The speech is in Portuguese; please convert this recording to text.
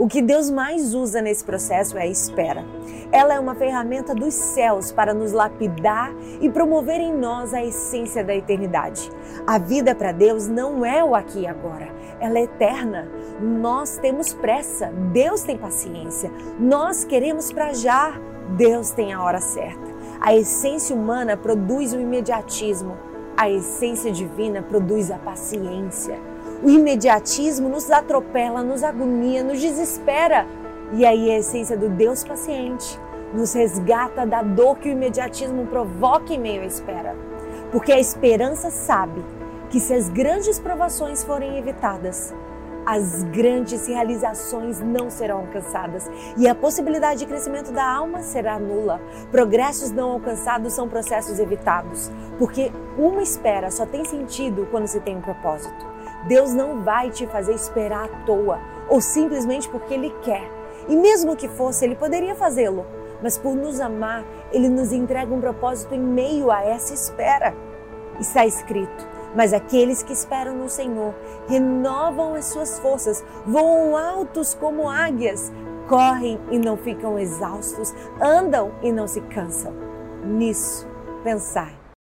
O que Deus mais usa nesse processo é a espera. Ela é uma ferramenta dos céus para nos lapidar e promover em nós a essência da eternidade. A vida para Deus não é o aqui e agora, ela é eterna. Nós temos pressa, Deus tem paciência. Nós queremos para já, Deus tem a hora certa. A essência humana produz o imediatismo, a essência divina produz a paciência. O imediatismo nos atropela, nos agonia, nos desespera. E aí a essência do Deus paciente nos resgata da dor que o imediatismo provoca em meio à espera. Porque a esperança sabe que se as grandes provações forem evitadas, as grandes realizações não serão alcançadas e a possibilidade de crescimento da alma será nula. Progressos não alcançados são processos evitados, porque uma espera só tem sentido quando se tem um propósito. Deus não vai te fazer esperar à toa ou simplesmente porque Ele quer. E mesmo que fosse, Ele poderia fazê-lo, mas por nos amar, Ele nos entrega um propósito em meio a essa espera. Está escrito: Mas aqueles que esperam no Senhor renovam as suas forças, voam altos como águias, correm e não ficam exaustos, andam e não se cansam. Nisso, pensai